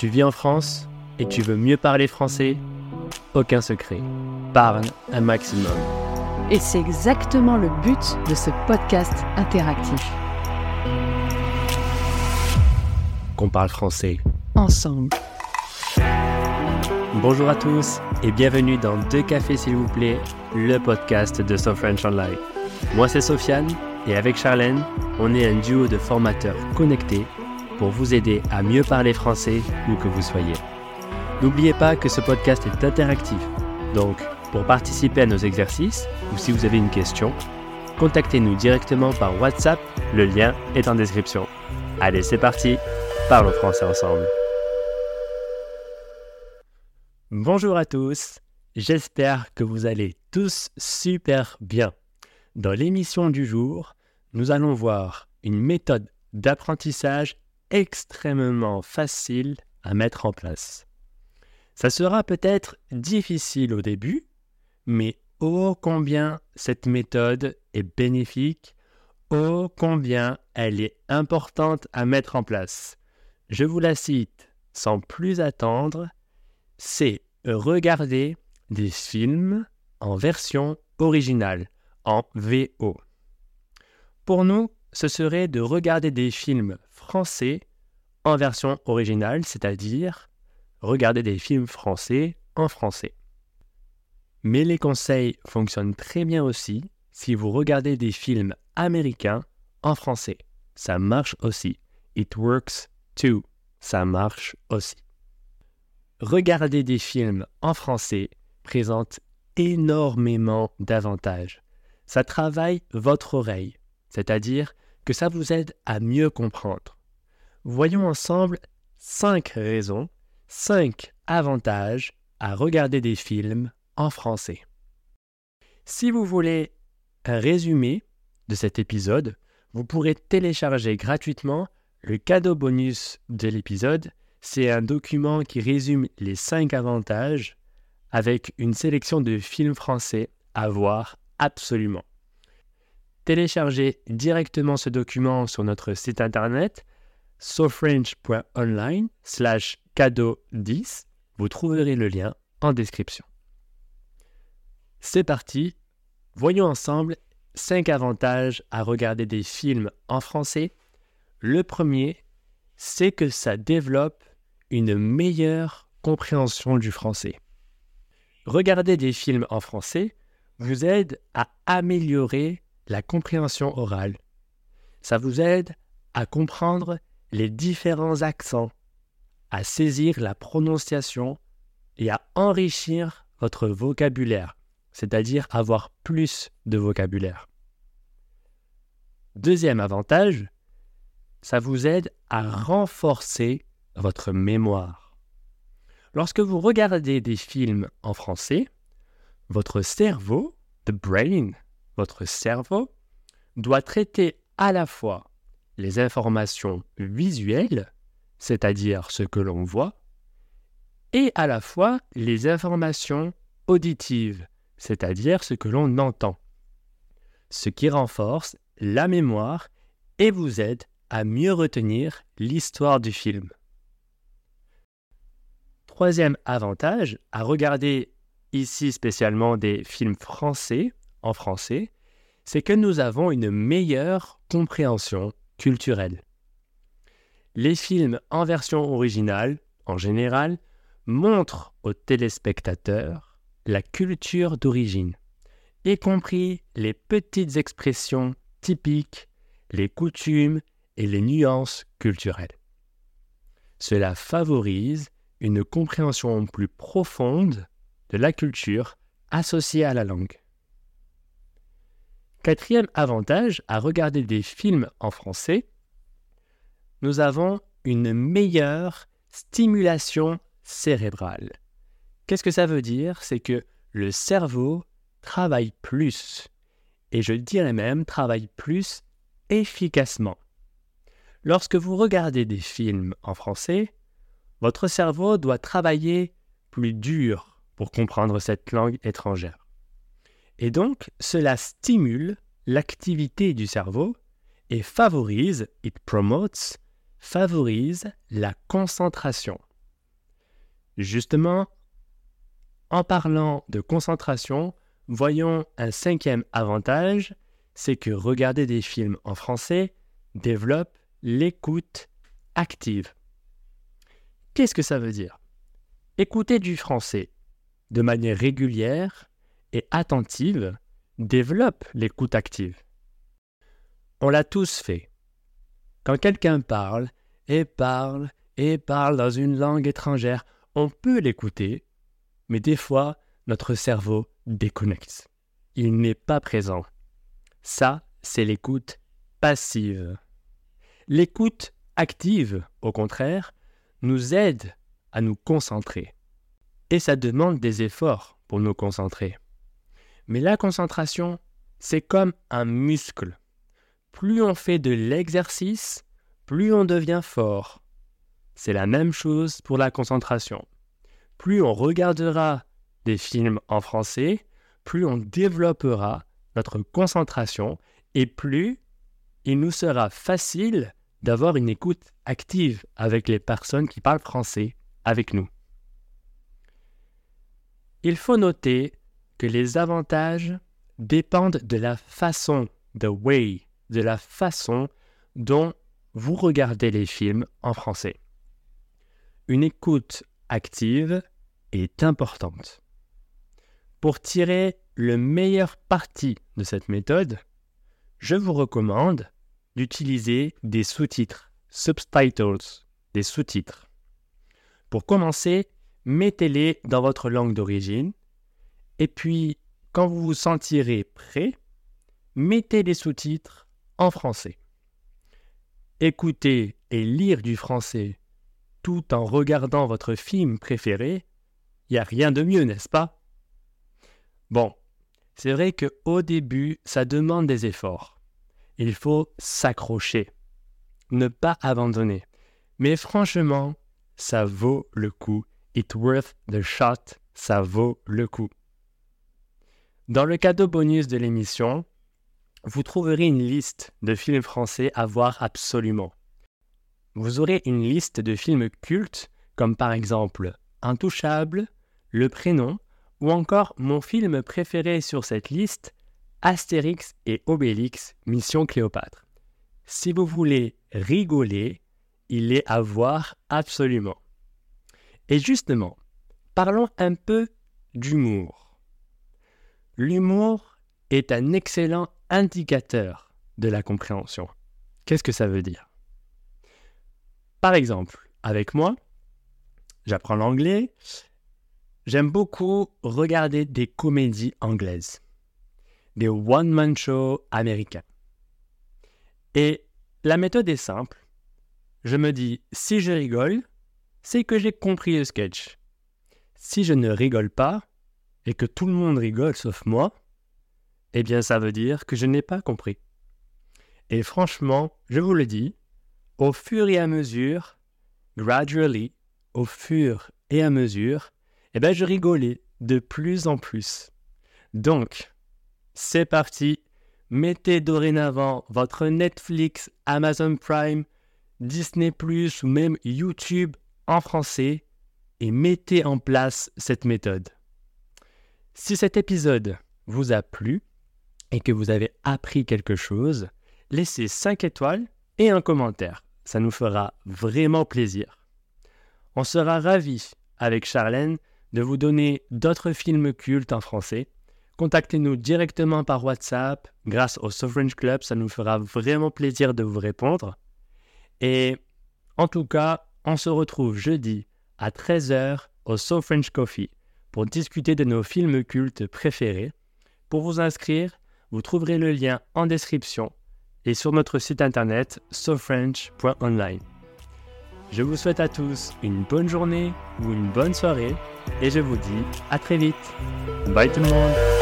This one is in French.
Tu vis en France et tu veux mieux parler français? Aucun secret. Parle un maximum. Et c'est exactement le but de ce podcast interactif. Qu'on parle français. Ensemble. Bonjour à tous et bienvenue dans Deux cafés s'il vous plaît, le podcast de So French Online. Moi c'est Sofiane et avec Charlène, on est un duo de formateurs connectés pour vous aider à mieux parler français où que vous soyez. N'oubliez pas que ce podcast est interactif, donc pour participer à nos exercices ou si vous avez une question, contactez-nous directement par WhatsApp, le lien est en description. Allez, c'est parti, parlons français ensemble. Bonjour à tous, j'espère que vous allez tous super bien. Dans l'émission du jour, nous allons voir une méthode d'apprentissage extrêmement facile à mettre en place. Ça sera peut-être difficile au début, mais ô combien cette méthode est bénéfique, ô combien elle est importante à mettre en place. Je vous la cite sans plus attendre, c'est regarder des films en version originale, en VO. Pour nous, ce serait de regarder des films français en version originale, c'est-à-dire regarder des films français en français. Mais les conseils fonctionnent très bien aussi si vous regardez des films américains en français. Ça marche aussi. It works too. Ça marche aussi. Regarder des films en français présente énormément d'avantages. Ça travaille votre oreille, c'est-à-dire que ça vous aide à mieux comprendre. Voyons ensemble cinq raisons, cinq avantages à regarder des films en français. Si vous voulez un résumé de cet épisode, vous pourrez télécharger gratuitement le cadeau bonus de l'épisode. C'est un document qui résume les cinq avantages avec une sélection de films français à voir absolument. Téléchargez directement ce document sur notre site internet sofrench.online slash cadeau 10. Vous trouverez le lien en description. C'est parti, voyons ensemble 5 avantages à regarder des films en français. Le premier, c'est que ça développe une meilleure compréhension du français. Regarder des films en français vous aide à améliorer la compréhension orale. Ça vous aide à comprendre les différents accents, à saisir la prononciation et à enrichir votre vocabulaire, c'est-à-dire avoir plus de vocabulaire. Deuxième avantage, ça vous aide à renforcer votre mémoire. Lorsque vous regardez des films en français, votre cerveau, the brain, votre cerveau, doit traiter à la fois les informations visuelles, c'est-à-dire ce que l'on voit, et à la fois les informations auditives, c'est-à-dire ce que l'on entend, ce qui renforce la mémoire et vous aide à mieux retenir l'histoire du film. Troisième avantage à regarder ici spécialement des films français en français, c'est que nous avons une meilleure compréhension Les films en version originale, en général, montrent aux téléspectateurs la culture d'origine, y compris les petites expressions typiques, les coutumes et les nuances culturelles. Cela favorise une compréhension plus profonde de la culture associée à la langue. Quatrième avantage à regarder des films en français, nous avons une meilleure stimulation cérébrale. Qu'est-ce que ça veut dire? C'est que le cerveau travaille plus, et je dirais même travaille plus efficacement. Lorsque vous regardez des films en français, votre cerveau doit travailler plus dur pour comprendre cette langue étrangère. Et donc, cela stimule l'activité du cerveau et favorise, it promotes, favorise la concentration. Justement, en parlant de concentration, voyons un cinquième avantage, c'est que regarder des films en français développe l'écoute active. Qu'est-ce que ça veut dire? Écouter du français de manière régulière et attentive développe l'écoute active. On l'a tous fait. Quand quelqu'un parle et parle et parle dans une langue étrangère, on peut l'écouter, mais des fois, notre cerveau déconnecte. Il n'est pas présent. Ça, c'est l'écoute passive. L'écoute active, au contraire, nous aide à nous concentrer. Et ça demande des efforts pour nous concentrer. Mais la concentration, c'est comme un muscle. Plus on fait de l'exercice, plus on devient fort. C'est la même chose pour la concentration. Plus on regardera des films en français, plus on développera notre concentration et plus il nous sera facile d'avoir une écoute active avec les personnes qui parlent français avec nous. Il faut noter les avantages dépendent de la façon, the way, de la façon dont vous regardez les films en français. Une écoute active est importante. Pour tirer le meilleur parti de cette méthode, je vous recommande d'utiliser des sous-titres, subtitles, des sous-titres. Pour commencer, mettez-les dans votre langue d'origine et puis, quand vous vous sentirez prêt, mettez les sous-titres en français. Écouter et lire du français tout en regardant votre film préféré, il n'y a rien de mieux, n'est-ce pas? Bon, c'est vrai qu'au début, ça demande des efforts. Il faut s'accrocher, ne pas abandonner. Mais franchement, ça vaut le coup. It's worth the shot, ça vaut le coup. Dans le cadeau bonus de l'émission, vous trouverez une liste de films français à voir absolument. Vous aurez une liste de films cultes comme par exemple Intouchable, Le Prénom ou encore mon film préféré sur cette liste, Astérix et Obélix, Mission Cléopâtre. Si vous voulez rigoler, il est à voir absolument. Et justement, parlons un peu d'humour. L'humour est un excellent indicateur de la compréhension. Qu'est-ce que ça veut dire? Par exemple, avec moi, j'apprends l'anglais, j'aime beaucoup regarder des comédies anglaises des one-man shows américains. Et la méthode est simple. Je me dis, si je rigole, c'est que j'ai compris le sketch. Si je ne rigole pas, et que tout le monde rigole sauf moi, eh bien ça veut dire que je n'ai pas compris. Et franchement, je vous le dis, au fur et à mesure, gradually, au fur et à mesure, eh bien je rigolais de plus en plus. Donc, c'est parti. Mettez dorénavant votre Netflix, Amazon Prime, Disney ⁇ ou même YouTube en français et mettez en place cette méthode. Si cet épisode vous a plu et que vous avez appris quelque chose, laissez 5 étoiles et un commentaire. Ça nous fera vraiment plaisir. On sera ravis avec Charlène de vous donner d'autres films cultes en français contactez-nous directement par WhatsApp grâce au Sovereign Club, ça nous fera vraiment plaisir de vous répondre. Et en tout cas, on se retrouve jeudi à 13h au So Coffee pour discuter de nos films cultes préférés. Pour vous inscrire, vous trouverez le lien en description et sur notre site internet sofrench.online. Je vous souhaite à tous une bonne journée ou une bonne soirée et je vous dis à très vite. Bye tout le monde